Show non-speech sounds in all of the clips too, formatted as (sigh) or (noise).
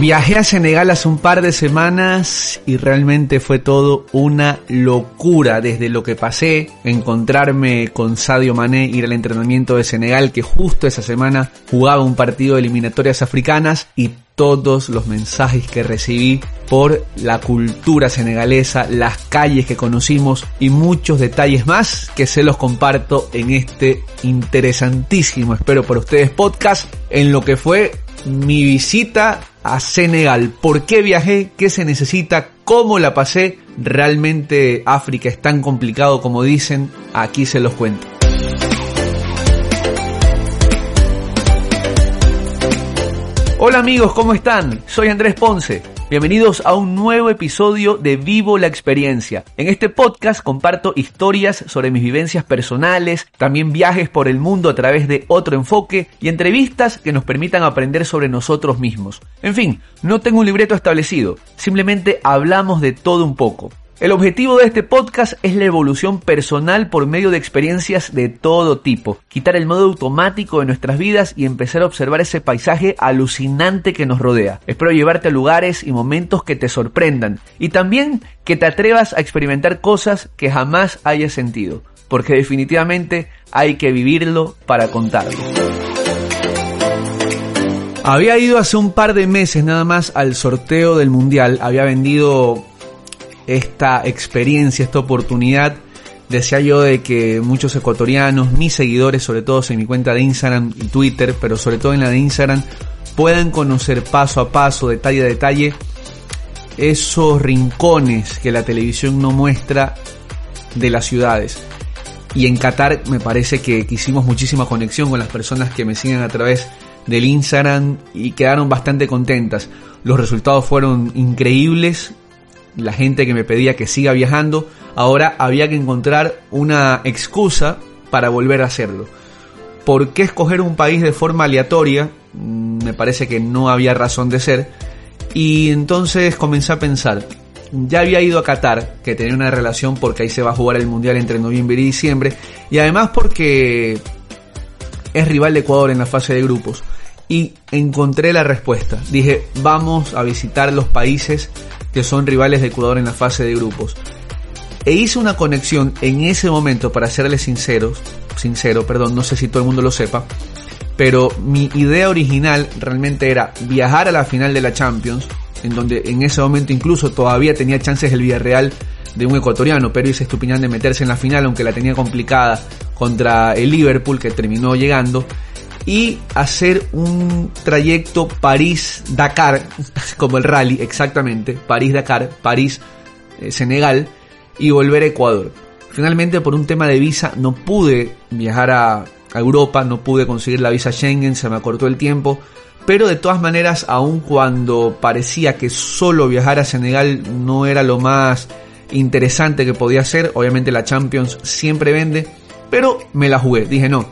Viajé a Senegal hace un par de semanas y realmente fue todo una locura. Desde lo que pasé, encontrarme con Sadio Mané, ir al entrenamiento de Senegal, que justo esa semana jugaba un partido de eliminatorias africanas y todos los mensajes que recibí por la cultura senegalesa, las calles que conocimos y muchos detalles más que se los comparto en este interesantísimo, espero por ustedes, podcast en lo que fue mi visita a Senegal. ¿Por qué viajé? ¿Qué se necesita? ¿Cómo la pasé? Realmente África es tan complicado como dicen. Aquí se los cuento. Hola amigos, ¿cómo están? Soy Andrés Ponce. Bienvenidos a un nuevo episodio de Vivo la Experiencia. En este podcast comparto historias sobre mis vivencias personales, también viajes por el mundo a través de otro enfoque y entrevistas que nos permitan aprender sobre nosotros mismos. En fin, no tengo un libreto establecido, simplemente hablamos de todo un poco. El objetivo de este podcast es la evolución personal por medio de experiencias de todo tipo, quitar el modo automático de nuestras vidas y empezar a observar ese paisaje alucinante que nos rodea. Espero llevarte a lugares y momentos que te sorprendan y también que te atrevas a experimentar cosas que jamás hayas sentido, porque definitivamente hay que vivirlo para contarlo. Había ido hace un par de meses nada más al sorteo del mundial, había vendido esta experiencia, esta oportunidad. Decía yo de que muchos ecuatorianos, mis seguidores, sobre todo en mi cuenta de Instagram y Twitter, pero sobre todo en la de Instagram, puedan conocer paso a paso, detalle a detalle, esos rincones que la televisión no muestra de las ciudades. Y en Qatar me parece que, hicimos muchísima conexión con las personas que me siguen a través del Instagram y quedaron bastante contentas. Los resultados fueron increíbles, la gente que me pedía que siga viajando, ahora había que encontrar una excusa para volver a hacerlo. ¿Por qué escoger un país de forma aleatoria? Mm, me parece que no había razón de ser. Y entonces comencé a pensar, ya había ido a Qatar, que tenía una relación porque ahí se va a jugar el Mundial entre noviembre y diciembre, y además porque es rival de Ecuador en la fase de grupos. Y encontré la respuesta. Dije, vamos a visitar los países que son rivales de Ecuador en la fase de grupos. E hice una conexión en ese momento, para serles sinceros, sincero, perdón, no sé si todo el mundo lo sepa, pero mi idea original realmente era viajar a la final de la Champions, en donde en ese momento incluso todavía tenía chances el Villarreal de un ecuatoriano, pero hice estupidez de meterse en la final, aunque la tenía complicada contra el Liverpool que terminó llegando y hacer un trayecto París-Dakar, (laughs) como el rally exactamente, París-Dakar, París-Senegal y volver a Ecuador. Finalmente por un tema de visa no pude viajar a, Europa, no pude conseguir la visa Schengen, se me acortó el tiempo, pero de todas maneras, aun cuando parecía que solo viajar a Senegal no era lo más interesante que podía ser, obviamente la Champions siempre vende, pero me la jugué, dije no,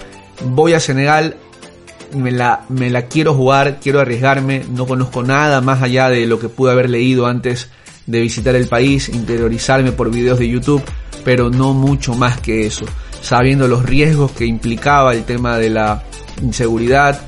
voy a Senegal me la, me la quiero jugar, quiero arriesgarme, no conozco nada más allá de lo que pude haber leído antes de visitar el país, interiorizarme por videos de YouTube, pero no mucho más que eso, sabiendo los riesgos que implicaba el tema de la inseguridad,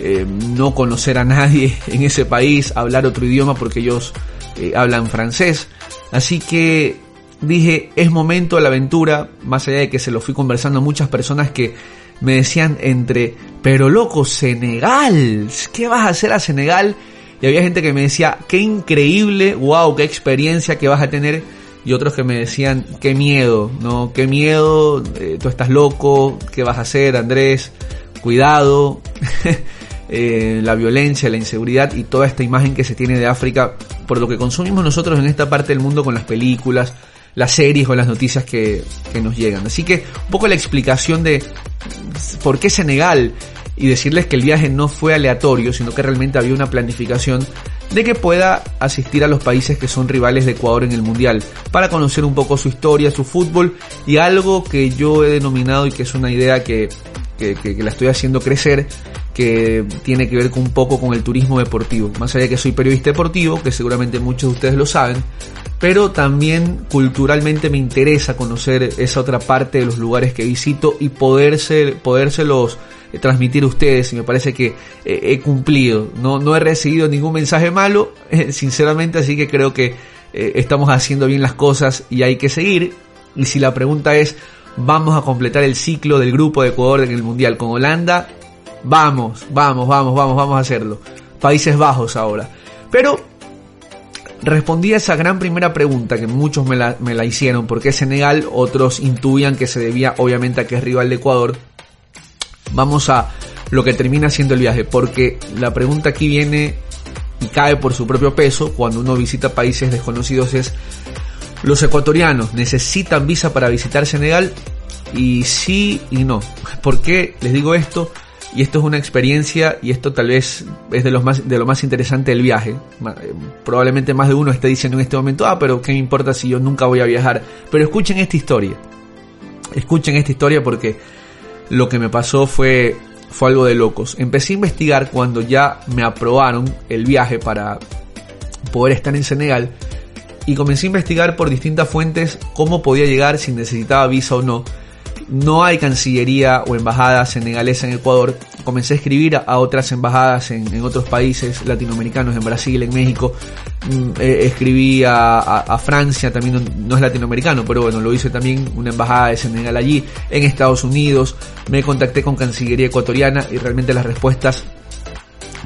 eh, no conocer a nadie (laughs) en ese país, hablar otro idioma porque ellos eh, hablan francés, así que dije, es momento de la aventura, más allá de que se lo fui conversando a muchas personas que me decían entre, pero loco, Senegal, ¿qué vas a hacer a Senegal? Y había gente que me decía, qué increíble, wow, qué experiencia que vas a tener. Y otros que me decían, qué miedo, ¿no? Qué miedo, eh, tú estás loco, ¿qué vas a hacer, Andrés? Cuidado. (laughs) Eh, la violencia, la inseguridad y toda esta imagen que se tiene de África por lo que consumimos nosotros en esta parte del mundo con las películas, las series o las noticias que, que nos llegan. Así que un poco la explicación de por qué Senegal y decirles que el viaje no fue aleatorio, sino que realmente había una planificación de que pueda asistir a los países que son rivales de Ecuador en el Mundial, para conocer un poco su historia, su fútbol y algo que yo he denominado y que es una idea que, que, la estoy haciendo crecer, que tiene que ver con un poco con el turismo deportivo. Más allá de que soy periodista deportivo, que seguramente muchos de ustedes lo saben, pero también culturalmente me interesa conocer esa otra parte de los lugares que visito y poderse, podérselos eh, transmitir a ustedes y me parece que eh, he cumplido. No, no he recibido ningún mensaje malo, eh, (laughs) sinceramente, así que creo que estamos haciendo bien las cosas y hay que seguir. Y si la pregunta es, vamos a completar el ciclo del grupo de Ecuador en el Mundial con Holanda, vamos, vamos, vamos, vamos, vamos a hacerlo. Países Bajos ahora. Pero respondí a esa gran primera pregunta que muchos me la, me la hicieron, porque Senegal, otros intuían que se debía obviamente a que es rival de Ecuador, vamos a lo que termina siendo el viaje, porque la pregunta aquí viene y cae por su propio peso cuando uno visita países desconocidos es, ¿los ecuatorianos necesitan visa para visitar Senegal? Y sí y no. ¿Por qué les digo esto? Y esto es una experiencia y esto tal vez es de, los más, de lo más interesante del viaje. Eh, probablemente más de uno esté diciendo en este momento, ah, pero ¿qué me importa si yo nunca voy a viajar? Pero escuchen esta historia. Escuchen esta historia porque lo que me pasó fue, fue algo de locos. Empecé a investigar cuando ya me aprobaron el viaje para poder estar en Senegal y comencé a investigar por distintas fuentes cómo podía llegar, si necesitaba visa o no no hay cancillería o embajada senegalesa en Ecuador. Comencé a escribir a otras embajadas en, otros países latinoamericanos, en Brasil, en México. Mm, eh, escribí a, Francia, también no, es latinoamericano, pero bueno, lo hice también una embajada de Senegal allí, en Estados Unidos. Me contacté con Cancillería ecuatoriana y realmente las respuestas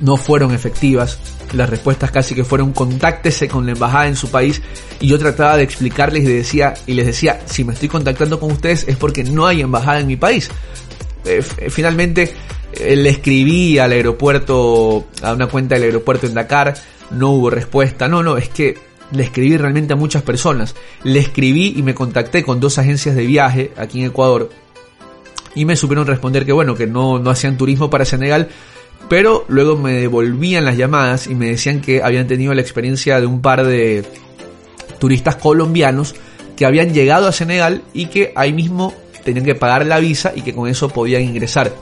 no fueron efectivas las respuestas casi que fueron contáctese con la embajada en su país. Y yo trataba de explicarles y, decía, y les decía, si me estoy contactando con ustedes es porque no hay embajada en mi país. Eh, eh, finalmente eh, le escribí al aeropuerto, a una cuenta del aeropuerto en Dakar, no hubo respuesta, no, no, es que le escribí realmente a muchas personas, le escribí y me contacté con dos agencias de viaje aquí en Ecuador. Y me supieron responder que bueno, que no, no hacían turismo para Senegal, pero luego me devolvían las llamadas y me decían que habían tenido la experiencia de un par de turistas colombianos que habían llegado a Senegal y que ahí mismo tenían que pagar la visa y que con eso podían ingresar.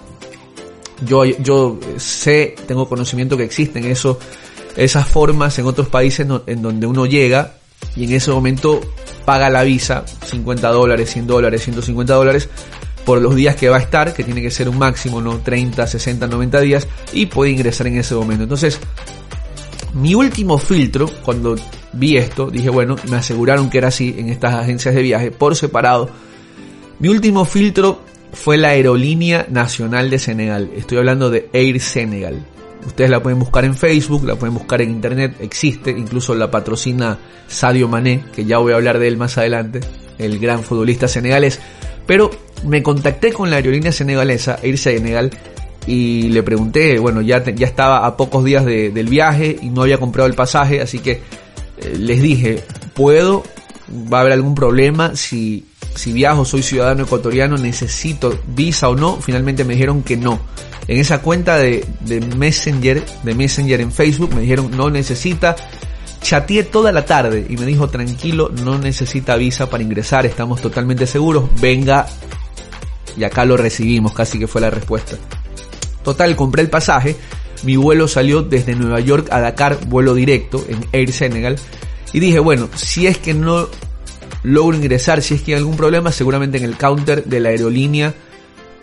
Yo, yo sé, tengo conocimiento que existen eso, esas formas en otros países en donde uno llega y en ese momento paga la visa, 50 dólares, 100 dólares, 150 dólares, por los días que va a estar, que tiene que ser un máximo, ¿no? 30, 60, 90 días, y puede ingresar en ese momento. Entonces, mi último filtro, cuando vi esto, dije, bueno, me aseguraron que era así en estas agencias de viaje por separado. Mi último filtro fue la aerolínea nacional de Senegal. Estoy hablando de Air Senegal. Ustedes la pueden buscar en Facebook, la pueden buscar en internet, existe, incluso la patrocina Sadio Mané, que ya voy a hablar de él más adelante, el gran futbolista senegalés. Pero me contacté con la aerolínea senegalesa, Air Senegal, y le pregunté, bueno, ya, ya estaba a pocos días del viaje y no había comprado el pasaje, así que eh, les dije, ¿puedo? ¿Va a haber algún problema? Si, si viajo, soy ciudadano ecuatoriano, necesito visa o no. Finalmente me dijeron que no. En esa cuenta de, de Messenger, de Messenger en Facebook, me dijeron no necesita, Chateé toda la tarde y me dijo tranquilo, no necesita visa para ingresar, estamos totalmente seguros, venga. Y acá lo recibimos, casi que fue la respuesta. Total, compré el pasaje, mi vuelo salió desde Nueva York a Dakar, vuelo directo en Air Senegal. Y dije, bueno, si es que no logro ingresar, si es que hay algún problema, seguramente en el counter de la aerolínea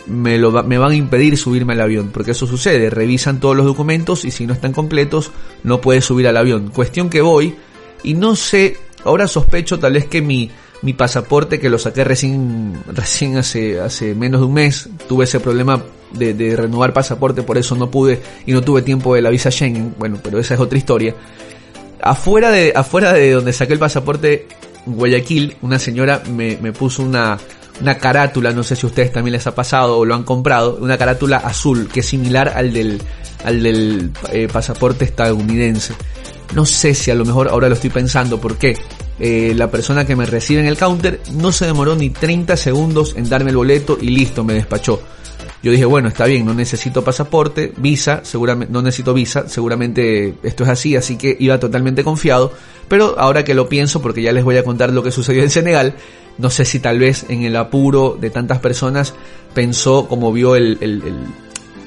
me, lo, me van a impedir subirme al avión, porque eso sucede, revisan todos los documentos y si no están completos no puedes subir al avión. Cuestión que voy y no sé, ahora sospecho tal vez que mi, mi pasaporte que lo saqué recién, recién hace, hace menos de un mes, tuve ese problema de, de renovar pasaporte, por eso no pude y no tuve tiempo de la visa Schengen, bueno, pero esa es otra historia. Afuera de, afuera de donde saqué el pasaporte, Guayaquil, una señora me, me puso una, una carátula, no sé si a ustedes también les ha pasado o lo han comprado, una carátula azul que es similar al del, al del eh, pasaporte estadounidense. No sé si a lo mejor ahora lo estoy pensando, ¿por qué? Eh, la persona que me recibe en el counter no se demoró ni 30 segundos en darme el boleto y listo, me despachó. Yo dije, bueno, está bien, no necesito pasaporte, visa, seguramente, no necesito visa, seguramente esto es así, así que iba totalmente confiado. Pero ahora que lo pienso, porque ya les voy a contar lo que sucedió en Senegal, no sé si tal vez en el apuro de tantas personas pensó, como vio el,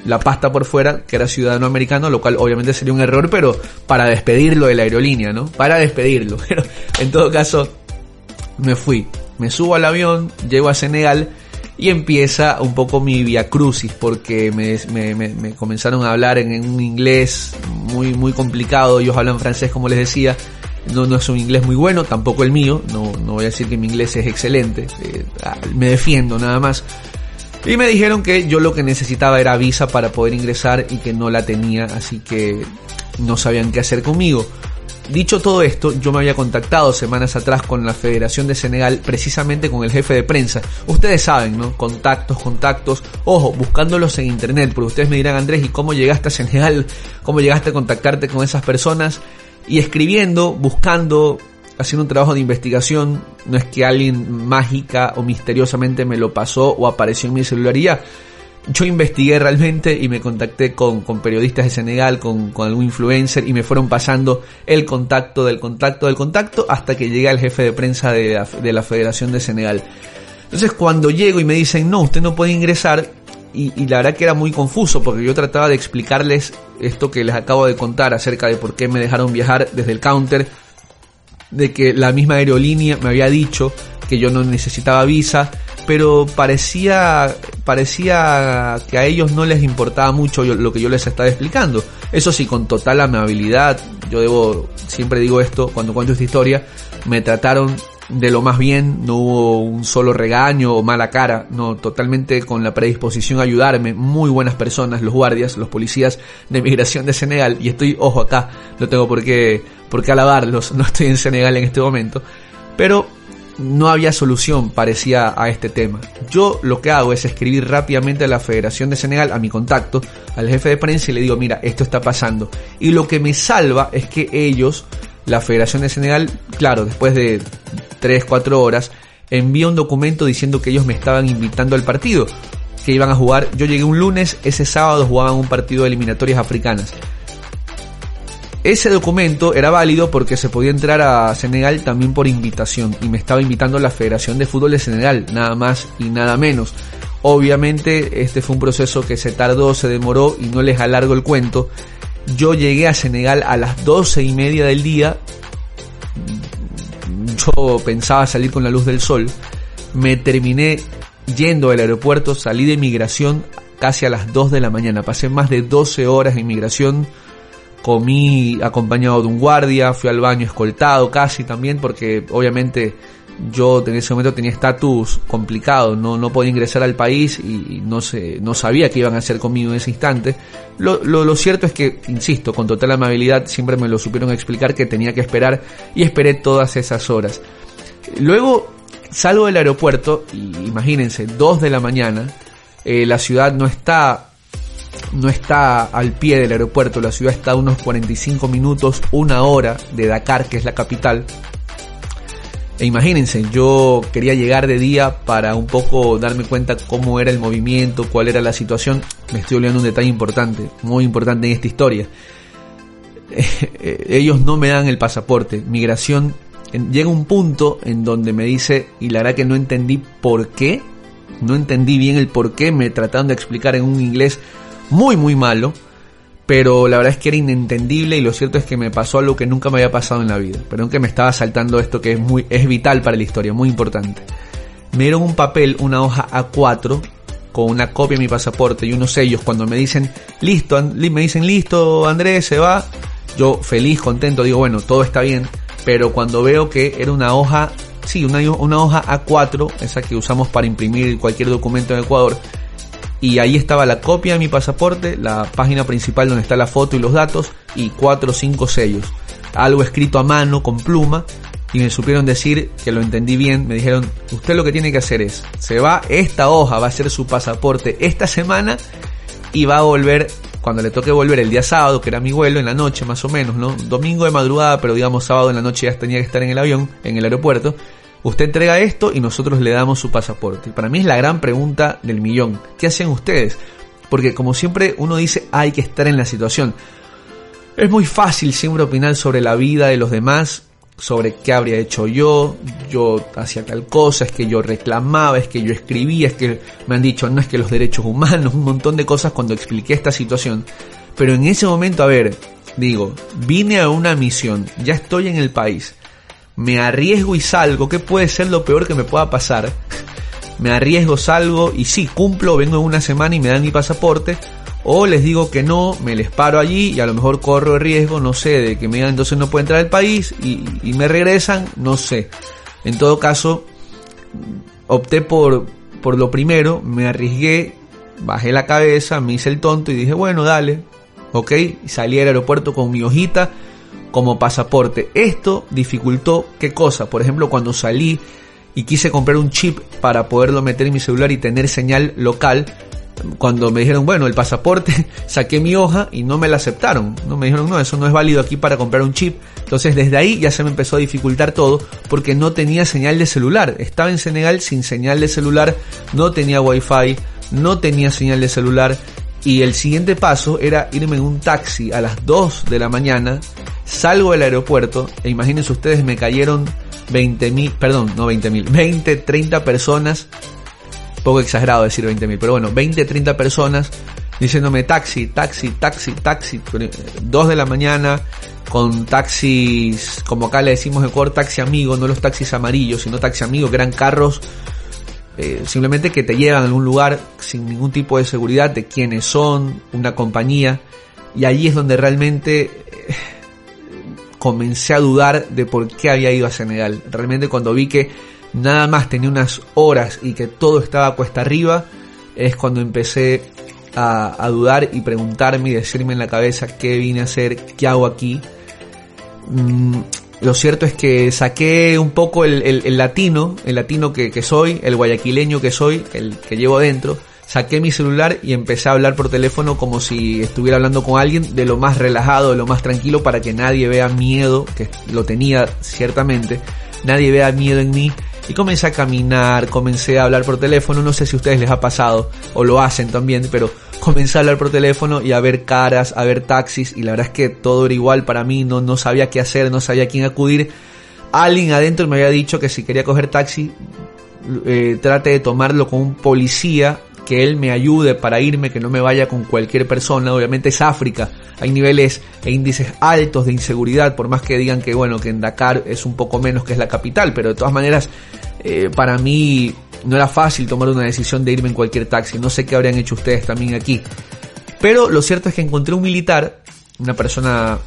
la pasta por fuera, que era ciudadano americano, lo cual obviamente sería un error, pero para despedirlo de la aerolínea, ¿no? Para despedirlo. (laughs) Pero en todo caso, me fui. Me subo al avión, llego a Senegal y empieza un poco mi via crucis porque me, me, comenzaron a hablar en, un inglés muy, muy complicado. Ellos hablan francés, como les decía. No, no es un inglés muy bueno, tampoco el mío. No, no voy a decir que mi inglés es excelente. Eh, me defiendo nada más. Y me dijeron que yo lo que necesitaba era visa para poder ingresar y que no la tenía, así que no sabían qué hacer conmigo. Dicho todo esto, yo me había contactado semanas atrás con la Federación de Senegal, precisamente con el jefe de prensa. Ustedes saben, ¿no? Contactos, contactos. Ojo, buscándolos en internet, porque ustedes me dirán, Andrés, ¿y cómo llegaste a Senegal? ¿Cómo llegaste a contactarte con esas personas? Y escribiendo, buscando, haciendo un trabajo de investigación. No es que alguien mágica o misteriosamente me lo pasó o apareció en mi celular y ya yo investigué realmente y me contacté con, periodistas de Senegal, con, algún influencer y me fueron pasando el contacto del contacto del contacto hasta que llegué al jefe de prensa de la, Federación de Senegal. Entonces cuando llego y me dicen, no, usted no puede ingresar, y, y, la verdad que era muy confuso porque yo trataba de explicarles esto que les acabo de contar acerca de por qué me dejaron viajar desde el counter, de que la misma aerolínea me había dicho que yo no necesitaba visa, pero parecía, parecía que a ellos no les importaba mucho lo que yo les estaba explicando. Eso sí, con total amabilidad, yo debo, siempre digo esto cuando cuento esta historia, me trataron de lo más bien, no hubo un solo regaño o mala cara, no, totalmente con la predisposición a ayudarme, muy buenas personas, los guardias, los policías de migración de Senegal, y estoy, ojo acá, no tengo por qué, por qué alabarlos, (laughs) no estoy en Senegal en este momento, pero no había solución, parecía, a este tema. Yo lo que hago es escribir rápidamente a la Federación de Senegal, a mi contacto, al jefe de prensa y le digo, mira, esto está pasando. Y lo que me salva es que ellos, la Federación de Senegal, claro, después de 3, 4 horas, envía un documento diciendo que ellos me estaban invitando al partido, que iban a jugar. Yo llegué un lunes, ese sábado jugaban un partido de eliminatorias africanas. Ese documento era válido porque se podía entrar a Senegal también por invitación y me estaba invitando la Federación de Fútbol de Senegal, nada más y nada menos. Obviamente este fue un proceso que se tardó, se demoró y no les alargo el cuento. Yo llegué a Senegal a las doce y media del día. Yo pensaba salir con la luz del sol. Me terminé yendo al aeropuerto, salí de migración casi a las 2 de la mañana. Pasé más de 12 horas en migración comí acompañado de un guardia, fui al baño escoltado casi también, porque obviamente yo en ese momento tenía estatus complicado, no, no podía ingresar al país y no, sé, no sabía qué iban a hacer conmigo en ese instante. Lo, lo, lo, cierto es que, insisto, con total amabilidad siempre me lo supieron explicar que tenía que esperar y esperé todas esas horas. Luego salgo del aeropuerto y imagínense, 2 de la mañana, eh, la ciudad no está no está al pie del aeropuerto, la ciudad está a unos 45 minutos, una hora de Dakar, que es la capital. E imagínense, yo quería llegar de día para un poco darme cuenta cómo era el movimiento, cuál era la situación. Me estoy olvidando un detalle importante, muy importante en esta historia. (laughs) Ellos no me dan el pasaporte. Migración llega un punto en donde me dice, y la verdad que no entendí por qué, no entendí bien el por qué, me trataron de explicar en un inglés muy muy malo, pero la verdad es que era inentendible y lo cierto es que me pasó algo que nunca me había pasado en la vida, pero aunque me estaba saltando esto que es muy es vital para la historia, muy importante. Me dieron un papel, una hoja A4 con una copia de mi pasaporte y unos sellos cuando me dicen, "Listo", me dicen, "Listo, Andrés, se va." Yo feliz, contento, digo, "Bueno, todo está bien." Pero cuando veo que era una hoja, sí, una, una hoja A4, esa que usamos para imprimir cualquier documento en Ecuador, y ahí estaba la copia de mi pasaporte, la página principal donde está la foto y los datos y cuatro o cinco sellos. Algo escrito a mano con pluma y me supieron decir que lo entendí bien. Me dijeron, usted lo que tiene que hacer es, se va, esta hoja va a ser su pasaporte esta semana y va a volver cuando le toque volver el día sábado, que era mi vuelo, en la noche más o menos, ¿no? Domingo de madrugada, pero digamos sábado en la noche ya tenía que estar en el avión, en el aeropuerto Usted entrega esto y nosotros le damos su pasaporte. Para mí es la gran pregunta del millón. ¿Qué hacen ustedes? Porque como siempre uno dice hay que estar en la situación. Es muy fácil siempre opinar sobre la vida de los demás, sobre qué habría hecho yo, yo hacía tal cosa, es que yo reclamaba, es que yo escribía, es que me han dicho no es que los derechos humanos, (laughs) un montón de cosas cuando expliqué esta situación. Pero en ese momento, a ver, digo, vine a una misión, ya estoy en el país, me arriesgo y salgo, ¿qué puede ser lo peor que me pueda pasar? Me arriesgo, salgo y sí, cumplo, vengo en una semana y me dan mi pasaporte, o les digo que no, me les paro allí y a lo mejor corro el riesgo, no sé, de que me digan entonces no puedo entrar al país y, y me regresan, no sé. En todo caso, opté por, por lo primero, me arriesgué, bajé la cabeza, me hice el tonto y dije, bueno, dale, ok, y salí al aeropuerto con mi hojita como pasaporte. Esto dificultó qué cosa, por ejemplo, cuando salí y quise comprar un chip para poderlo meter en mi celular y tener señal local, cuando me dijeron, bueno, el pasaporte, (laughs) saqué mi hoja y no me la aceptaron. No me dijeron, no, eso no es válido aquí para comprar un chip. Entonces desde ahí ya se me empezó a dificultar todo porque no tenía señal de celular. Estaba en Senegal sin señal de celular, no tenía wifi, no tenía señal de celular. Y el siguiente paso era irme en un taxi a las 2 de la mañana, salgo del aeropuerto e imagínense ustedes me cayeron 20 mil, perdón, no 20 mil, 20, 30 personas poco exagerado decir 20.000, pero bueno, 20, 30 personas diciéndome taxi, taxi, taxi, taxi, 2 de la mañana con taxis, como acá le decimos en Ecuador, taxi amigo, no los taxis amarillos, sino taxi amigo, que eran carros eh, simplemente que te llevan a algún lugar sin ningún tipo de seguridad de quiénes son, una compañía, y allí es donde realmente eh, comencé a dudar de por qué había ido a Senegal. Realmente cuando vi que nada más tenía unas horas y que todo estaba cuesta arriba, es cuando empecé a, dudar y preguntarme y decirme en la cabeza qué vine a hacer, qué hago aquí. Mm, lo cierto es que saqué un poco el, latino, el latino que, que, soy, el guayaquileño que soy, el que llevo dentro. Saqué mi celular y empecé a hablar por teléfono como si estuviera hablando con alguien de lo más relajado, de lo más tranquilo para que nadie vea miedo, que lo tenía ciertamente, nadie vea miedo en mí y comencé a caminar, comencé a hablar por teléfono, no sé si a ustedes les ha pasado o lo hacen también, pero comencé a hablar por teléfono y a ver caras, a ver taxis y la verdad es que todo era igual para mí, no, no sabía qué hacer, no sabía a quién acudir. Alguien adentro me había dicho que si quería coger taxi, eh, trate de tomarlo con un policía que él me ayude para irme, que no me vaya con cualquier persona. Obviamente es África, hay niveles e índices altos de inseguridad, por más que digan que bueno, que en Dakar es un poco menos que es la capital, pero de todas maneras, eh, para mí no era fácil tomar una decisión de irme en cualquier taxi. No sé qué habrían hecho ustedes también aquí. Pero lo cierto es que encontré un militar, una persona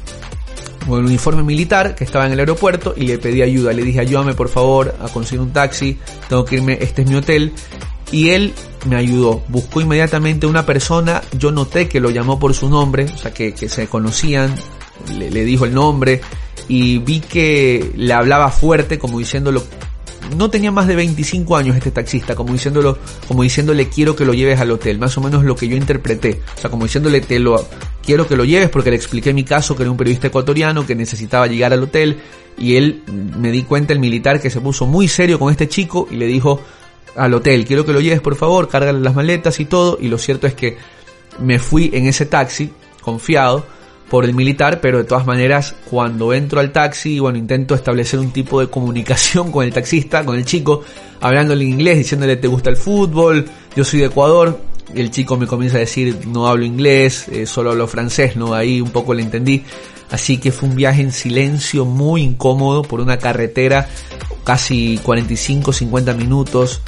con el uniforme militar que estaba en el aeropuerto y le pedí ayuda. Le dije, ayúdame por favor a conseguir un taxi, tengo que irme, este es mi hotel y él me ayudó. Buscó inmediatamente una persona, yo noté que lo llamó por su nombre, o sea que, se conocían, le, dijo el nombre y vi que le hablaba fuerte como diciéndolo, no tenía más de 25 años este taxista, como diciéndolo, como diciéndole quiero que lo lleves al hotel, más o menos lo que yo interpreté, o sea, como diciéndole te lo quiero que lo lleves porque le expliqué mi caso que era un periodista ecuatoriano que necesitaba llegar al hotel y él me di cuenta el militar que se puso muy serio con este chico y le dijo al hotel, quiero que lo lleves por favor, cárgale las maletas y todo, y lo cierto es que me fui en ese taxi, confiado, por el militar, pero de todas maneras, cuando entro al taxi, bueno, intento establecer un tipo de comunicación (laughs) con el taxista, con el chico, hablándole en inglés, diciéndole te gusta el fútbol, yo soy de Ecuador, el chico me comienza a decir no hablo inglés, eh, solo hablo francés, ¿no? Ahí un poco le entendí. Así que fue un viaje en silencio muy incómodo por una carretera casi 45, 50 minutos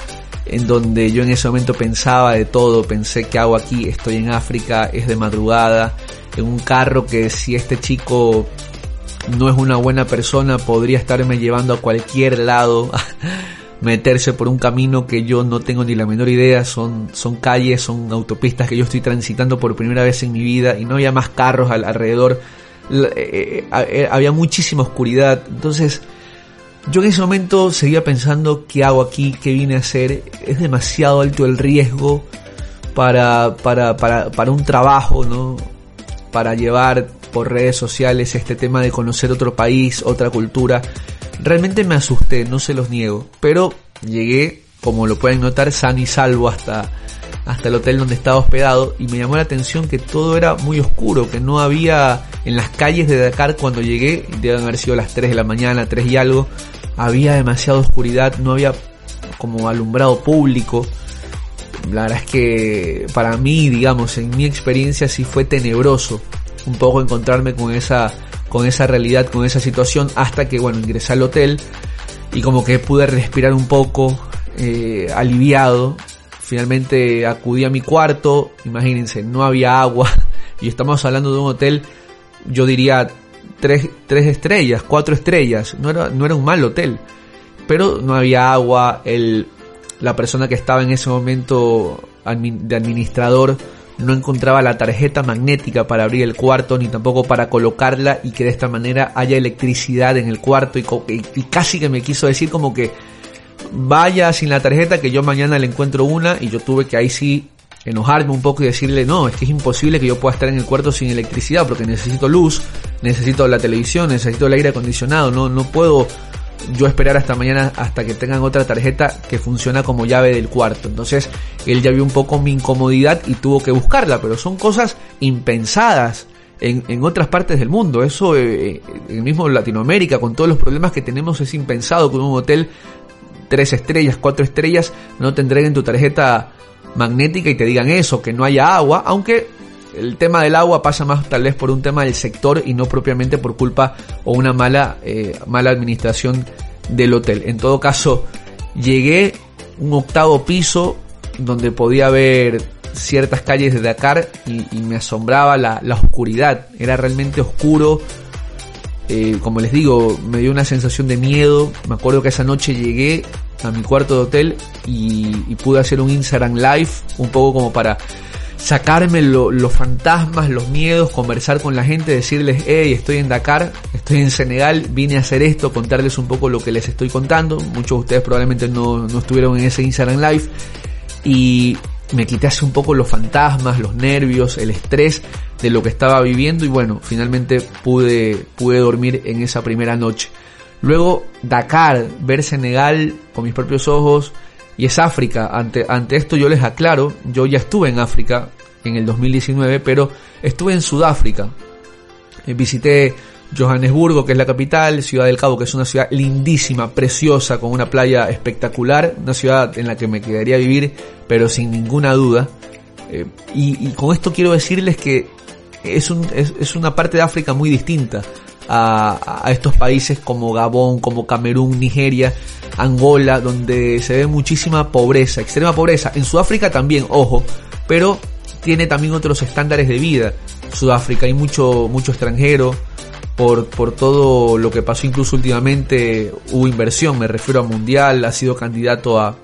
en donde yo en ese momento pensaba de todo, pensé que hago aquí, estoy en África, es de madrugada, en un carro que si este chico no es una buena persona podría estarme llevando a cualquier lado, (laughs) meterse por un camino que yo no tengo ni la menor idea, son, son calles, son autopistas que yo estoy transitando por primera vez en mi vida y no había más carros alrededor, eh, eh, había muchísima oscuridad, entonces yo en ese momento seguía pensando qué hago aquí, qué vine a hacer. Es demasiado alto el riesgo para, para, para, para un trabajo, ¿no? Para llevar por redes sociales este tema de conocer otro país, otra cultura. Realmente me asusté, no se los niego, pero llegué, como lo pueden notar, sano y salvo hasta, hasta el hotel donde estaba hospedado y me llamó la atención que todo era muy oscuro, que no había en las calles de Dakar cuando llegué, deben haber sido las 3 de la mañana, 3 y algo, había demasiada oscuridad, no había como alumbrado público. La verdad es que para mí, digamos, en mi experiencia sí fue tenebroso un poco encontrarme con esa, con esa realidad, con esa situación, hasta que, bueno, ingresé al hotel y como que pude respirar un poco, eh, aliviado. Finalmente acudí a mi cuarto, imagínense, no había agua, (laughs) y estamos hablando de un hotel, yo diría, tres, tres estrellas, cuatro estrellas, no era, no era un mal hotel, pero no había agua, el, la persona que estaba en ese momento de administrador no encontraba la tarjeta magnética para abrir el cuarto ni tampoco para colocarla y que de esta manera haya electricidad en el cuarto. Y, y, casi que me quiso decir como que vaya sin la tarjeta que yo mañana le encuentro una y yo tuve que ahí sí enojarme un poco y decirle no, es que es imposible que yo pueda estar en el cuarto sin electricidad porque necesito luz, necesito la televisión, necesito el aire acondicionado, no, no puedo yo esperar hasta mañana hasta que tengan otra tarjeta que funciona como llave del cuarto. Entonces él ya vio un poco mi incomodidad y tuvo que buscarla, pero son cosas impensadas. En, en otras partes del mundo, eso eh, en mismo Latinoamérica, con todos los problemas que tenemos, es impensado que un hotel tres estrellas, cuatro estrellas, no te entreguen tu tarjeta magnética y te digan eso, que no haya agua, aunque el tema del agua pasa más tal vez por un tema del sector y no propiamente por culpa o una mala, eh, mala administración del hotel. En todo caso, llegué un octavo piso donde podía ver ciertas calles de Dakar y, me asombraba la, oscuridad. Era realmente oscuro. Eh, como les digo, me dio una sensación de miedo. Me acuerdo que esa noche llegué a mi cuarto de hotel y, pude hacer un Instagram live, un poco como para sacarme los fantasmas, los miedos, conversar con la gente, decirles, hey, estoy en Dakar, estoy en Senegal, vine a hacer esto, contarles un poco lo que les estoy contando. Muchos de ustedes probablemente no, no estuvieron en ese Instagram Live. Y me quité hace un poco los fantasmas, los nervios, el estrés de lo que estaba viviendo y bueno, finalmente pude, pude dormir en esa primera noche. Luego Dakar, ver Senegal con mis propios ojos, y es África. Ante, ante esto yo les aclaro, yo ya estuve en África en el 2019, pero estuve en Sudáfrica. Eh, visité Johannesburgo, que es la capital, Ciudad del Cabo, que es una ciudad lindísima, preciosa, con una playa espectacular, una ciudad en la que me quedaría vivir, pero sin ninguna duda. Eh, y, con esto quiero decirles que es, un, es, una parte de África muy distinta a, a, estos países como Gabón, como Camerún, Nigeria, Angola, donde se ve muchísima pobreza, extrema pobreza. En Sudáfrica también, ojo, pero tiene también otros estándares de vida. Sudáfrica hay mucho, mucho extranjero. Por, por todo lo que pasó incluso últimamente hubo inversión, me refiero a mundial, ha sido candidato a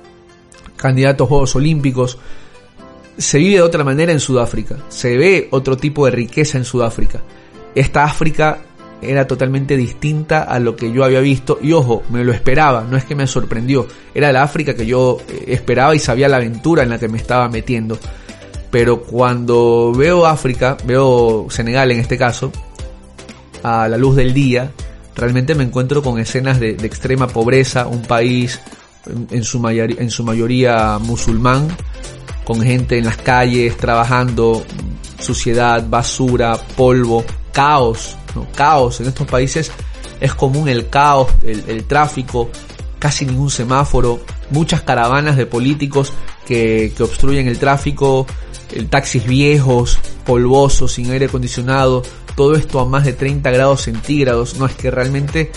candidato a Juegos Olímpicos. Se vive de otra manera en Sudáfrica, se ve otro tipo de riqueza en Sudáfrica. Esta África era totalmente distinta a lo que yo había visto y ojo, me lo esperaba, no es que me sorprendió, era la África que yo eh, esperaba y sabía la aventura en la que me estaba metiendo. Pero cuando veo África, veo Senegal en este caso, a la luz del día, realmente me encuentro con escenas de, extrema pobreza, un país en, su en su mayoría musulmán, con gente en las calles trabajando, suciedad, basura, polvo, caos, caos. En estos países es común el caos, el, tráfico, casi ningún semáforo, muchas caravanas de políticos que, obstruyen el tráfico, el taxis viejos, polvosos, sin aire acondicionado, todo esto a más de 30 grados centígrados. No es que realmente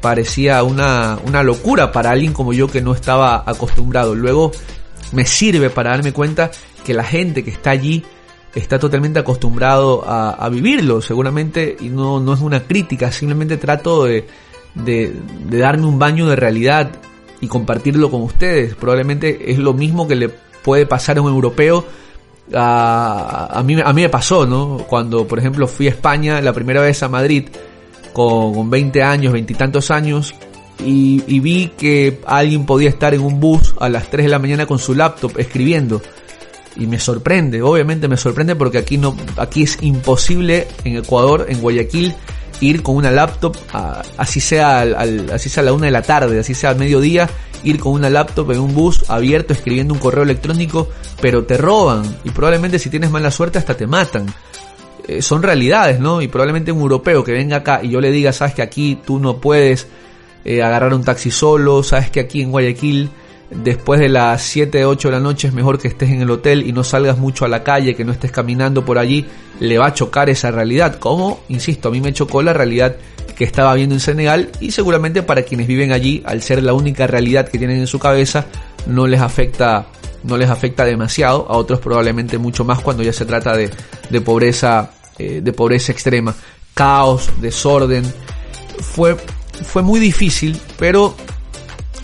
parecía una, una locura para alguien como yo que no estaba acostumbrado. Luego me sirve para darme cuenta que la gente que está allí está totalmente acostumbrado a, vivirlo, seguramente, y no, no es una crítica, simplemente trato de, de, darme un baño de realidad y compartirlo con ustedes. Probablemente es lo mismo que le puede pasar a un europeo. A, mí, a mí me pasó, ¿no? Cuando, por ejemplo, fui a España la primera vez a Madrid con, 20 años, veintitantos años, y, y, vi que alguien podía estar en un bus a las 3 de la mañana con su laptop escribiendo y me sorprende, obviamente me sorprende porque aquí no, aquí es imposible en Ecuador, en Guayaquil, ir con una laptop, así sea al, así sea a la una de la tarde, así sea al mediodía, ir con una laptop en un bus abierto escribiendo un correo electrónico, pero te roban y probablemente si tienes mala suerte hasta te matan. Eh, son realidades, ¿no? Y probablemente un europeo que venga acá y yo le diga, sabes que aquí tú no puedes eh, agarrar un taxi solo, sabes que aquí en Guayaquil después de las 7, 8 de la noche es mejor que estés en el hotel y no salgas mucho a la calle, que no estés caminando por allí, le va a chocar esa realidad. Como, insisto, a mí me chocó la realidad que estaba viendo en Senegal y seguramente para quienes viven allí, al ser la única realidad que tienen en su cabeza, no les afecta no les afecta demasiado, a otros probablemente mucho más cuando ya se trata de, de pobreza eh, de pobreza extrema, caos, desorden. Fue fue muy difícil, pero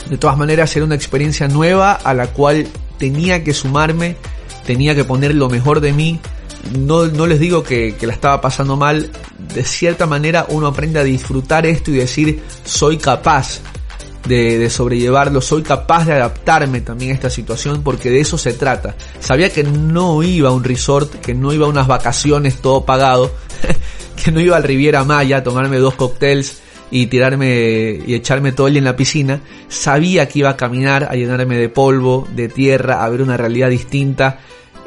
de todas maneras era una experiencia nueva a la cual tenía que sumarme, tenía que poner lo mejor de mí. No, no les digo que, que, la estaba pasando mal, de cierta manera uno aprende a disfrutar esto y decir soy capaz de, de, sobrellevarlo, soy capaz de adaptarme también a esta situación porque de eso se trata. Sabía que no iba a un resort, que no iba a unas vacaciones todo pagado, (laughs) que no iba al Riviera Maya a tomarme dos cócteles y tirarme y echarme todo el día en la piscina, sabía que iba a caminar, a llenarme de polvo, de tierra, a ver una realidad distinta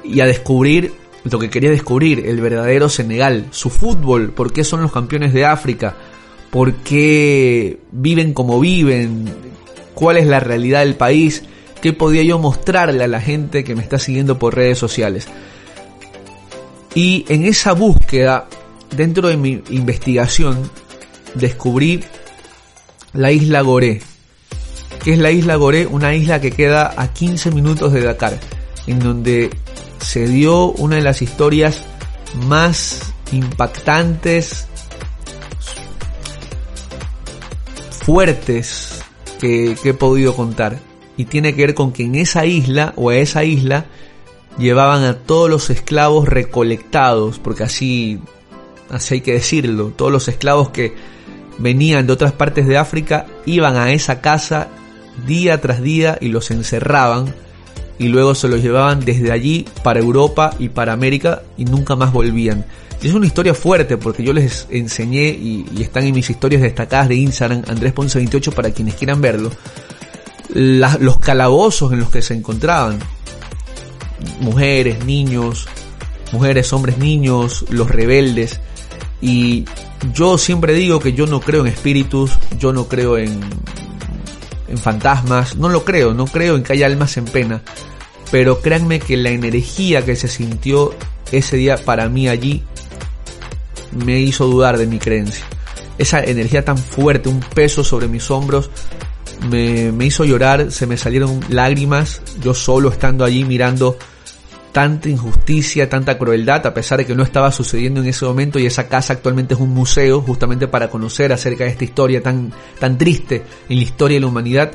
y a descubrir lo que quería descubrir, el verdadero Senegal, su fútbol, por qué son los campeones de África, por qué viven como viven, cuál es la realidad del país, qué podía yo mostrarle a la gente que me está siguiendo por redes sociales. Y en esa búsqueda, dentro de mi investigación, descubrí la isla Goré. que es la isla Goré? Una isla que queda a 15 minutos de Dakar, en donde se dio una de las historias más impactantes, fuertes que, que, he podido contar. Y tiene que ver con que en esa isla o a esa isla llevaban a todos los esclavos recolectados, porque así, así hay que decirlo, todos los esclavos que venían de otras partes de África, iban a esa casa día tras día y los encerraban y luego se los llevaban desde allí para Europa y para América y nunca más volvían. Es una historia fuerte porque yo les enseñé y, están en mis historias destacadas de Instagram, Andrés Ponce 28 para quienes quieran verlo, los calabozos en los que se encontraban. Mujeres, niños, mujeres, hombres, niños, los rebeldes. Y yo siempre digo que yo no creo en espíritus, yo no creo en, en fantasmas, no lo creo, no creo en que haya almas en pena, pero créanme que la energía que se sintió ese día para mí allí me hizo dudar de mi creencia. Esa energía tan fuerte, un peso sobre mis hombros, me, me hizo llorar, se me salieron lágrimas, yo solo estando allí mirando tanta injusticia, tanta crueldad, a pesar de que no estaba sucediendo en ese momento y esa casa actualmente es un museo justamente para conocer acerca de esta historia tan, tan triste en la historia de la humanidad,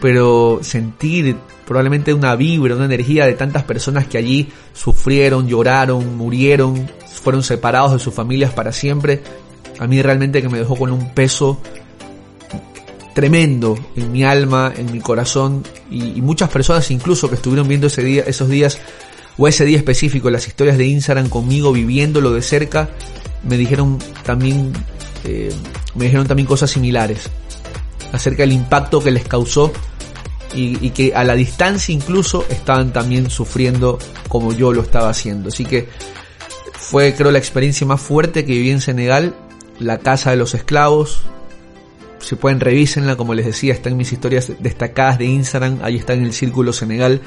pero sentir probablemente una vibra, una energía de tantas personas que allí sufrieron, lloraron, murieron, fueron separados de sus familias para siempre, a mí realmente que me dejó con un peso tremendo en mi alma, en mi corazón y, y muchas personas incluso que estuvieron viendo ese día, esos días o ese día específico, las historias de Instagram conmigo viviéndolo de cerca, me dijeron también, eh, me dijeron también cosas similares acerca del impacto que les causó y, que a la distancia incluso estaban también sufriendo como yo lo estaba haciendo. Así que fue creo la experiencia más fuerte que viví en Senegal, la casa de los esclavos. Si pueden revísenla, como les decía, está en mis historias destacadas de Instagram, ahí está en el Círculo Senegal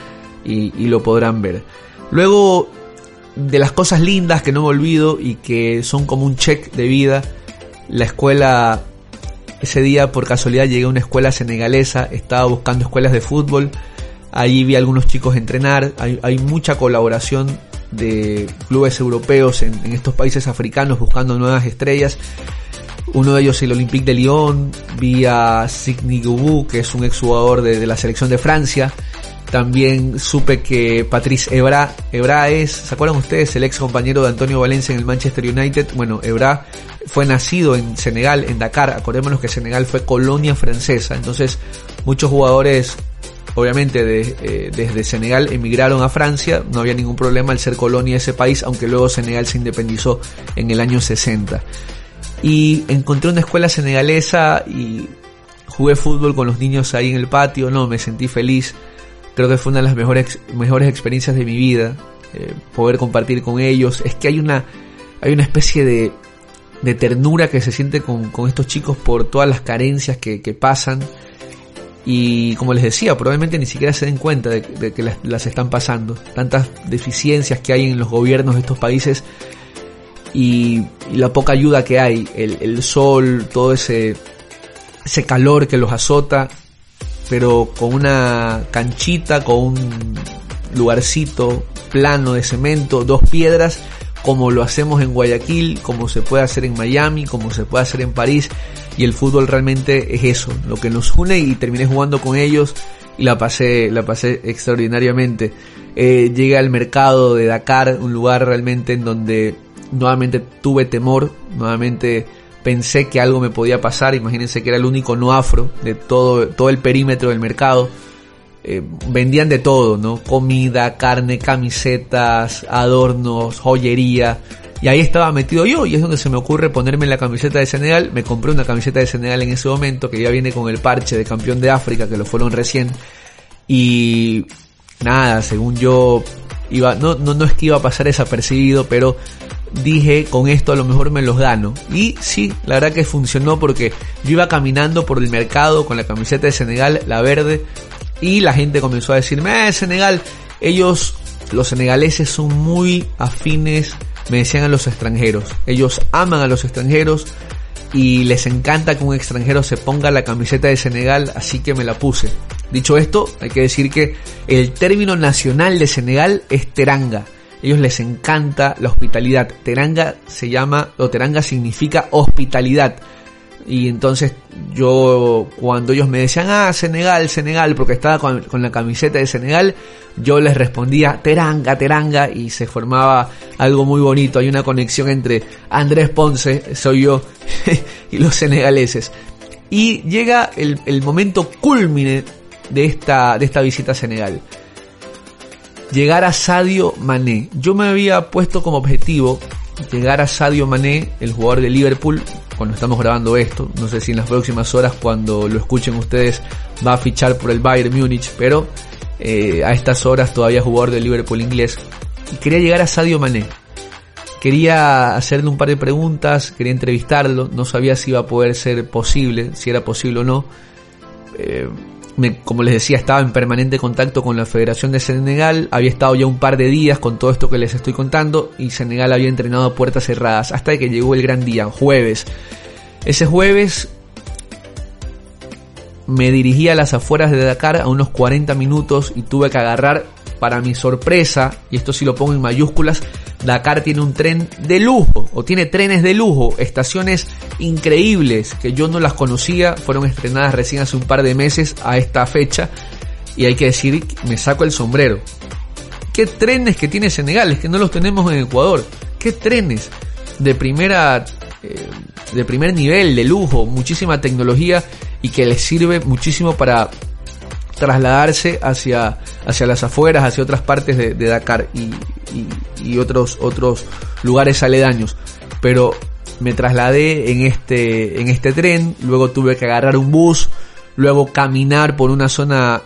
y lo podrán ver. Luego de las cosas lindas que no me olvido y que son como un check de vida, la escuela, ese día por casualidad llegué a una escuela senegalesa, estaba buscando escuelas de fútbol, allí vi a algunos chicos entrenar, hay, mucha colaboración de clubes europeos en, estos países africanos buscando nuevas estrellas. Uno de ellos el Olympique de Lyon, vi a Signy Goubou, que es un exjugador de, de la selección de Francia, también supe que Patrice Ebra, Ebra es, ¿se acuerdan ustedes? El ex compañero de Antonio Valencia en el Manchester United. Bueno, Ebra fue nacido en Senegal, en Dakar. Acordémonos que Senegal fue colonia francesa. Entonces, muchos jugadores, obviamente, eh, desde Senegal emigraron a Francia. No había ningún problema al ser colonia de ese país, aunque luego Senegal se independizó en el año 60. Y encontré una escuela senegalesa y jugué fútbol con los niños ahí en el patio, no, me sentí feliz. Creo que fue una de las mejores, mejores experiencias de mi vida, eh, poder compartir con ellos. Es que hay una, hay una especie de, de ternura que se siente con, con, estos chicos por todas las carencias que, que, pasan. Y como les decía, probablemente ni siquiera se den cuenta de, que las, las, están pasando. Tantas deficiencias que hay en los gobiernos de estos países y, y la poca ayuda que hay. El, el sol, todo ese, ese calor que los azota, pero con una canchita, con un lugarcito plano de cemento, dos piedras, como lo hacemos en Guayaquil, como se puede hacer en Miami, como se puede hacer en París, y el fútbol realmente es eso, lo que nos une y terminé jugando con ellos y la pasé, la pasé extraordinariamente. Eh, llegué al mercado de Dakar, un lugar realmente en donde nuevamente tuve temor, nuevamente pensé que algo me podía pasar, imagínense que era el único no afro de todo, todo el perímetro del mercado. Eh, vendían de todo, ¿no? Comida, carne, camisetas, adornos, joyería. Y ahí estaba metido yo y es donde se me ocurre ponerme la camiseta de Senegal. Me compré una camiseta de Senegal en ese momento que ya viene con el parche de campeón de África que lo fueron recién. Y nada, según yo iba, no, no, no es que iba a pasar desapercibido, pero dije con esto a lo mejor me los gano. Y sí, la verdad que funcionó porque yo iba caminando por el mercado con la camiseta de Senegal, la verde, y la gente comenzó a decirme, eh, Senegal, ellos, los senegaleses son muy afines, me decían a los extranjeros. Ellos aman a los extranjeros y les encanta que un extranjero se ponga la camiseta de Senegal, así que me la puse. Dicho esto, hay que decir que el término nacional de Senegal es teranga ellos les encanta la hospitalidad. Teranga se llama, o teranga significa hospitalidad. Y entonces yo, cuando ellos me decían, ah, Senegal, Senegal, porque estaba con, la camiseta de Senegal, yo les respondía, Teranga, Teranga, y se formaba algo muy bonito. Hay una conexión entre Andrés Ponce, soy yo, (laughs) y los senegaleses. Y llega el, el momento culmine de esta, de esta visita a Senegal llegar a Sadio Mané. Yo me había puesto como objetivo llegar a Sadio Mané, el jugador de Liverpool, cuando estamos grabando esto. No sé si en las próximas horas, cuando lo escuchen ustedes, va a fichar por el Bayern Múnich, pero eh, a estas horas todavía jugador de Liverpool inglés. Y quería llegar a Sadio Mané. Quería hacerle un par de preguntas, quería entrevistarlo, no sabía si iba a poder ser posible, si era posible o no. Eh, como les decía, estaba en permanente contacto con la Federación de Senegal, había estado ya un par de días con todo esto que les estoy contando y Senegal había entrenado a puertas cerradas hasta que llegó el gran día, jueves. Ese jueves me dirigí a las afueras de Dakar a unos 40 minutos y tuve que agarrar para mi sorpresa, y esto sí lo pongo en mayúsculas, Dakar tiene un tren de lujo, o tiene trenes de lujo, estaciones increíbles que yo no las conocía, fueron estrenadas recién hace un par de meses a esta fecha, y hay que decir, me saco el sombrero. ¿Qué trenes que tiene Senegal? Es que no los tenemos en Ecuador. ¿Qué trenes de primera eh, de primer nivel, de lujo, muchísima tecnología y que les sirve muchísimo para trasladarse hacia, hacia las afueras, hacia otras partes de, Dakar y, y, y, otros, otros lugares aledaños. Pero me trasladé en este, en este tren, luego tuve que agarrar un bus, luego caminar por una zona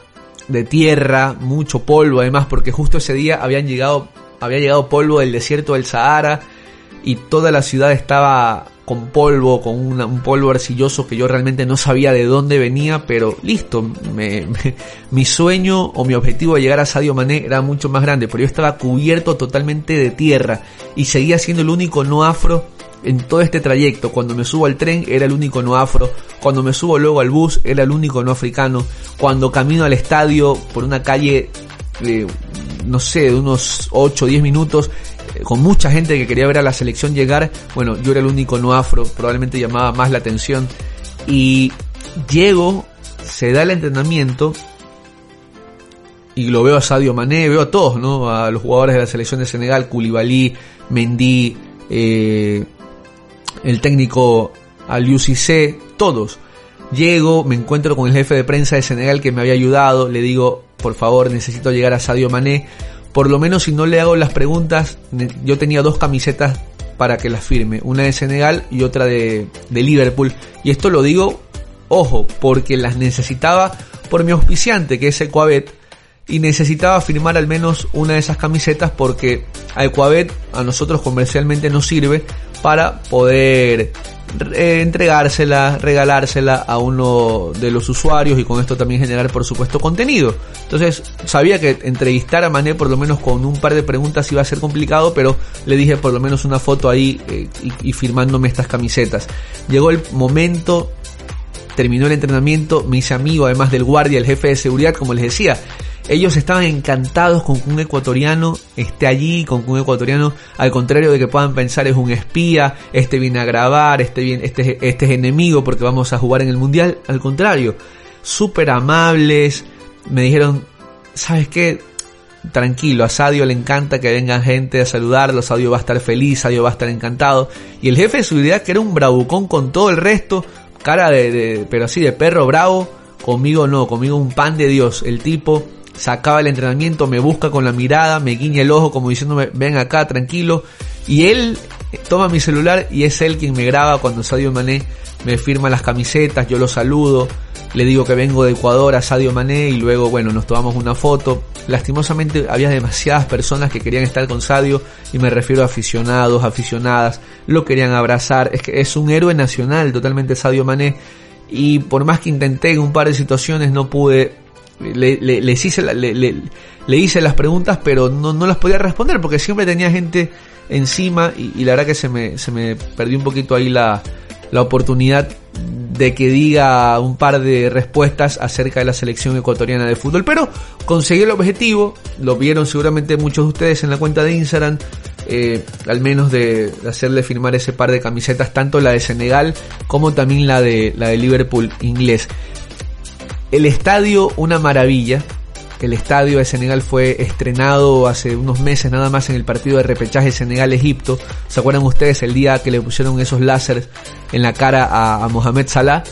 de tierra, mucho polvo además, porque justo ese día habían llegado, había llegado polvo del desierto del Sahara y toda la ciudad estaba con polvo, con un polvo arcilloso que yo realmente no sabía de dónde venía, pero listo, me, mi sueño o mi objetivo de llegar a Sadio Mané era mucho más grande, pero yo estaba cubierto totalmente de tierra y seguía siendo el único no afro en todo este trayecto. Cuando me subo al tren era el único no afro, cuando me subo luego al bus era el único no africano, cuando camino al estadio por una calle no sé, de unos 8 o 10 minutos, con mucha gente que quería ver a la selección llegar, bueno, yo era el único no afro, probablemente llamaba más la atención. Y llego, se da el entrenamiento y lo veo a Sadio Mané, veo a todos, ¿no? A los jugadores de la selección de Senegal, Koulibaly, Mendy, eh, el técnico Aliou Cissé, todos. Llego, me encuentro con el jefe de prensa de Senegal que me había ayudado, le digo, por favor, necesito llegar a Sadio Mané por lo menos si no le hago las preguntas, yo tenía dos camisetas para que las firme, una de Senegal y otra de, de Liverpool. Y esto lo digo, ojo, porque las necesitaba por mi auspiciante, que es Ecuabet, y necesitaba firmar al menos una de esas camisetas porque Ecuabet a nosotros comercialmente nos sirve para poder eh, entregársela, regalársela a uno de los usuarios y con esto también generar por supuesto contenido. Entonces sabía que entrevistar a Mané por lo menos con un par de preguntas iba a ser complicado, pero le dije por lo menos una foto ahí eh, y, y firmándome estas camisetas. Llegó el momento, terminó el entrenamiento, me hice amigo además del guardia, el jefe de seguridad, como les decía, ellos estaban encantados con que un ecuatoriano esté allí, con que un ecuatoriano, al contrario de que puedan pensar es un espía, este viene a grabar, este, viene, este, este es enemigo porque vamos a jugar en el mundial. Al contrario, súper amables, me dijeron, ¿sabes qué? Tranquilo, a Sadio le encanta que venga gente a saludarlo, Sadio va a estar feliz, Sadio va a estar encantado. Y el jefe de seguridad, que era un bravucón con todo el resto, cara de, de pero así de perro bravo, conmigo no, conmigo un pan de Dios, el tipo sacaba el entrenamiento, me busca con la mirada, me guiña el ojo como diciéndome, ven acá, tranquilo. Y él toma mi celular y es él quien me graba cuando Sadio Mané me firma las camisetas, yo lo saludo, le digo que vengo de Ecuador a Sadio Mané y luego, bueno, nos tomamos una foto. Lastimosamente había demasiadas personas que querían estar con Sadio y me refiero a aficionados, aficionadas, lo querían abrazar. Es que es un héroe nacional totalmente Sadio Mané y por más que intenté en un par de situaciones no pude le, le, les hice le, le, hice las preguntas, pero no, no las podía responder porque siempre tenía gente encima y, y, la verdad que se me, se me perdió un poquito ahí la, la oportunidad de que diga un par de respuestas acerca de la selección ecuatoriana de fútbol. Pero conseguí el objetivo, lo vieron seguramente muchos de ustedes en la cuenta de Instagram, eh, al menos de, de, hacerle firmar ese par de camisetas, tanto la de Senegal como también la de, la de Liverpool inglés. El estadio, una maravilla. El estadio de Senegal fue estrenado hace unos meses nada más en el partido de repechaje Senegal-Egipto. ¿Se acuerdan ustedes el día que le pusieron esos láseres en la cara a, Mohamed Salah?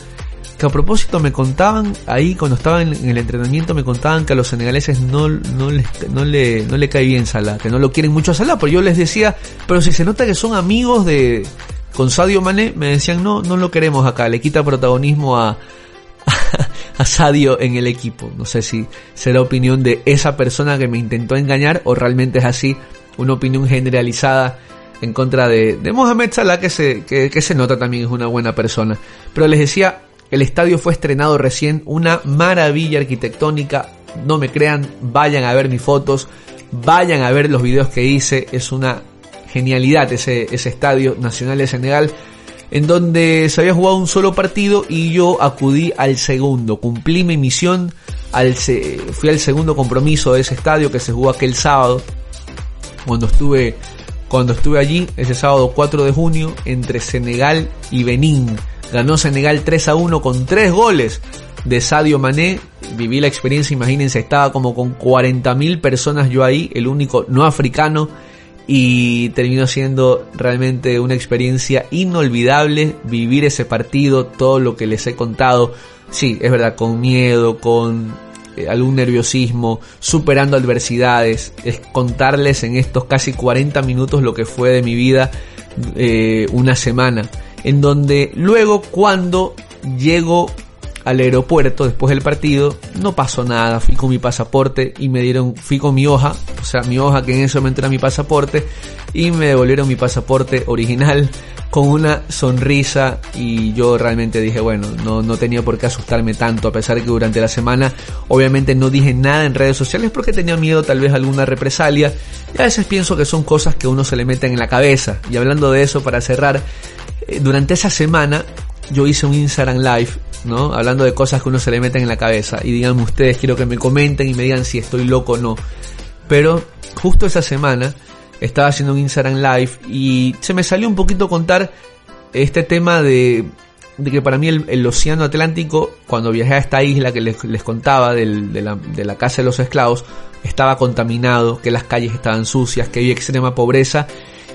Que a propósito me contaban ahí cuando estaban en el entrenamiento me contaban que a los senegaleses no, no, le, no, le, no le cae bien Salah, que no lo quieren mucho a Salah, pero yo les decía, pero si se nota que son amigos de con Sadio Mané, me decían no, no lo queremos acá, le quita protagonismo a, a en el equipo. No sé si será opinión de esa persona que me intentó engañar o realmente es así, una opinión generalizada en contra de, de Mohamed Salah que se, que, que se nota también es una buena persona. Pero les decía, el estadio fue estrenado recién, una maravilla arquitectónica, no me crean, vayan a ver mis fotos, vayan a ver los videos que hice, es una genialidad ese, ese estadio nacional de Senegal en donde se había jugado un solo partido y yo acudí al segundo, cumplí mi misión, al fui al segundo compromiso de ese estadio que se jugó aquel sábado, cuando estuve, cuando estuve allí, ese sábado 4 de junio, entre Senegal y Benín. Ganó Senegal 3 a 1 con 3 goles de Sadio Mané. Viví la experiencia, imagínense, estaba como con 40.000 personas yo ahí, el único no africano y terminó siendo realmente una experiencia inolvidable vivir ese partido, todo lo que les he contado, sí, es verdad, con miedo, con eh, algún nerviosismo, superando adversidades, es contarles en estos casi 40 minutos lo que fue de mi vida eh, una semana, en donde luego cuando llego al aeropuerto después del partido, no pasó nada, fui con mi pasaporte y me dieron, fui con mi hoja, o sea, mi hoja que en ese momento era mi pasaporte, y me devolvieron mi pasaporte original con una sonrisa y yo realmente dije, bueno, no, no tenía por qué asustarme tanto, a pesar de que durante la semana obviamente no dije nada en redes sociales porque tenía miedo tal vez a alguna represalia, y a veces pienso que son cosas que uno se le mete en la cabeza, y hablando de eso, para cerrar, eh, durante esa semana yo hice un Instagram Live, ¿no? Hablando de cosas que uno se le meten en la cabeza. Y díganme ustedes, quiero que me comenten y me digan si estoy loco o no. Pero justo esa semana estaba haciendo un Instagram Live y se me salió un poquito contar este tema de, que para mí el, Océano Atlántico, cuando viajé a esta isla que les, contaba de la casa de los esclavos, estaba contaminado, que las calles estaban sucias, que había extrema pobreza.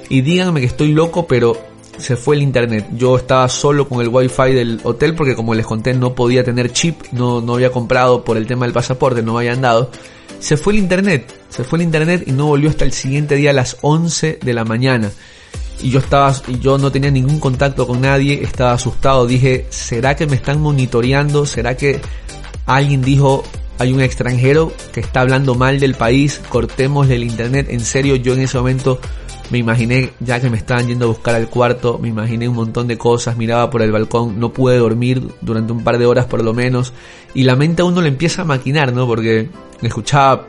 Y díganme que estoy loco, pero se fue el internet. Yo estaba solo con el wifi del hotel porque como les conté no podía tener chip, no, no había comprado por el tema del pasaporte, no me habían dado. Se fue el internet, se fue el internet y no volvió hasta el siguiente día a las 11 de la mañana. y yo estaba yo no tenía ningún contacto con nadie, estaba asustado, dije, ¿será que me están monitoreando? ¿Será que alguien dijo hay un extranjero que está hablando mal del país, cortémosle el internet? En serio, yo en ese momento me imaginé ya que me estaban yendo a buscar al cuarto, me imaginé un montón de cosas, miraba por el balcón, no pude dormir durante un par de horas por lo menos, y la mente a uno le empieza a maquinar, ¿no? Porque escuchaba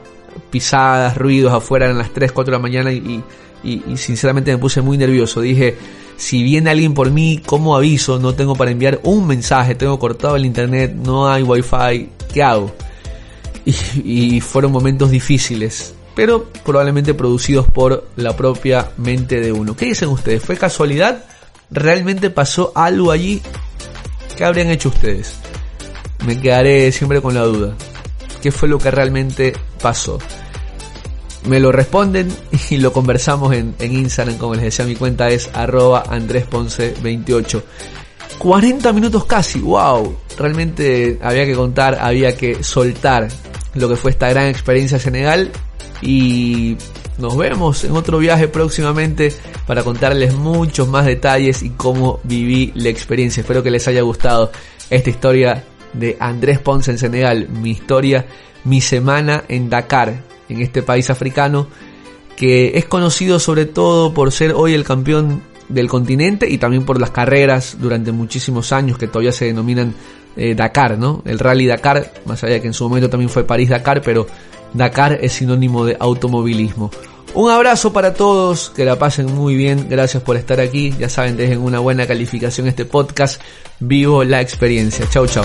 pisadas, ruidos afuera, en las 3, 4 de la mañana y, sinceramente me puse muy nervioso. Dije, si viene alguien por mí, ¿cómo aviso? No tengo para enviar un mensaje, tengo cortado el internet, no hay wifi, ¿qué hago? Y fueron momentos difíciles, pero probablemente producidos por la propia mente de uno. ¿Qué dicen ustedes? ¿Fue casualidad? ¿Realmente pasó algo allí? ¿Qué habrían hecho ustedes? Me quedaré siempre con la duda. ¿Qué fue lo que realmente pasó? me lo responden (laughs) y lo conversamos en, Instagram, como les decía, mi cuenta es arroba andresponce28. 40 minutos casi, wow, realmente había que contar, había que soltar lo que fue esta gran experiencia Senegal y nos vemos en otro viaje próximamente para contarles muchos más detalles y cómo viví la experiencia. Espero que les haya gustado esta historia de Andrés Ponce en Senegal, mi historia, mi semana en Dakar, en este país africano, que es conocido sobre todo por ser hoy el campeón del continente y también por las carreras durante muchísimos años que todavía se denominan eh, Dakar, ¿no? El Rally Dakar, más allá de que en su momento también fue París Dakar, pero Dakar es sinónimo de automovilismo. Un abrazo para todos, que la pasen muy bien, gracias por estar aquí, ya saben, dejen una buena calificación este podcast, vivo la experiencia, chau chau.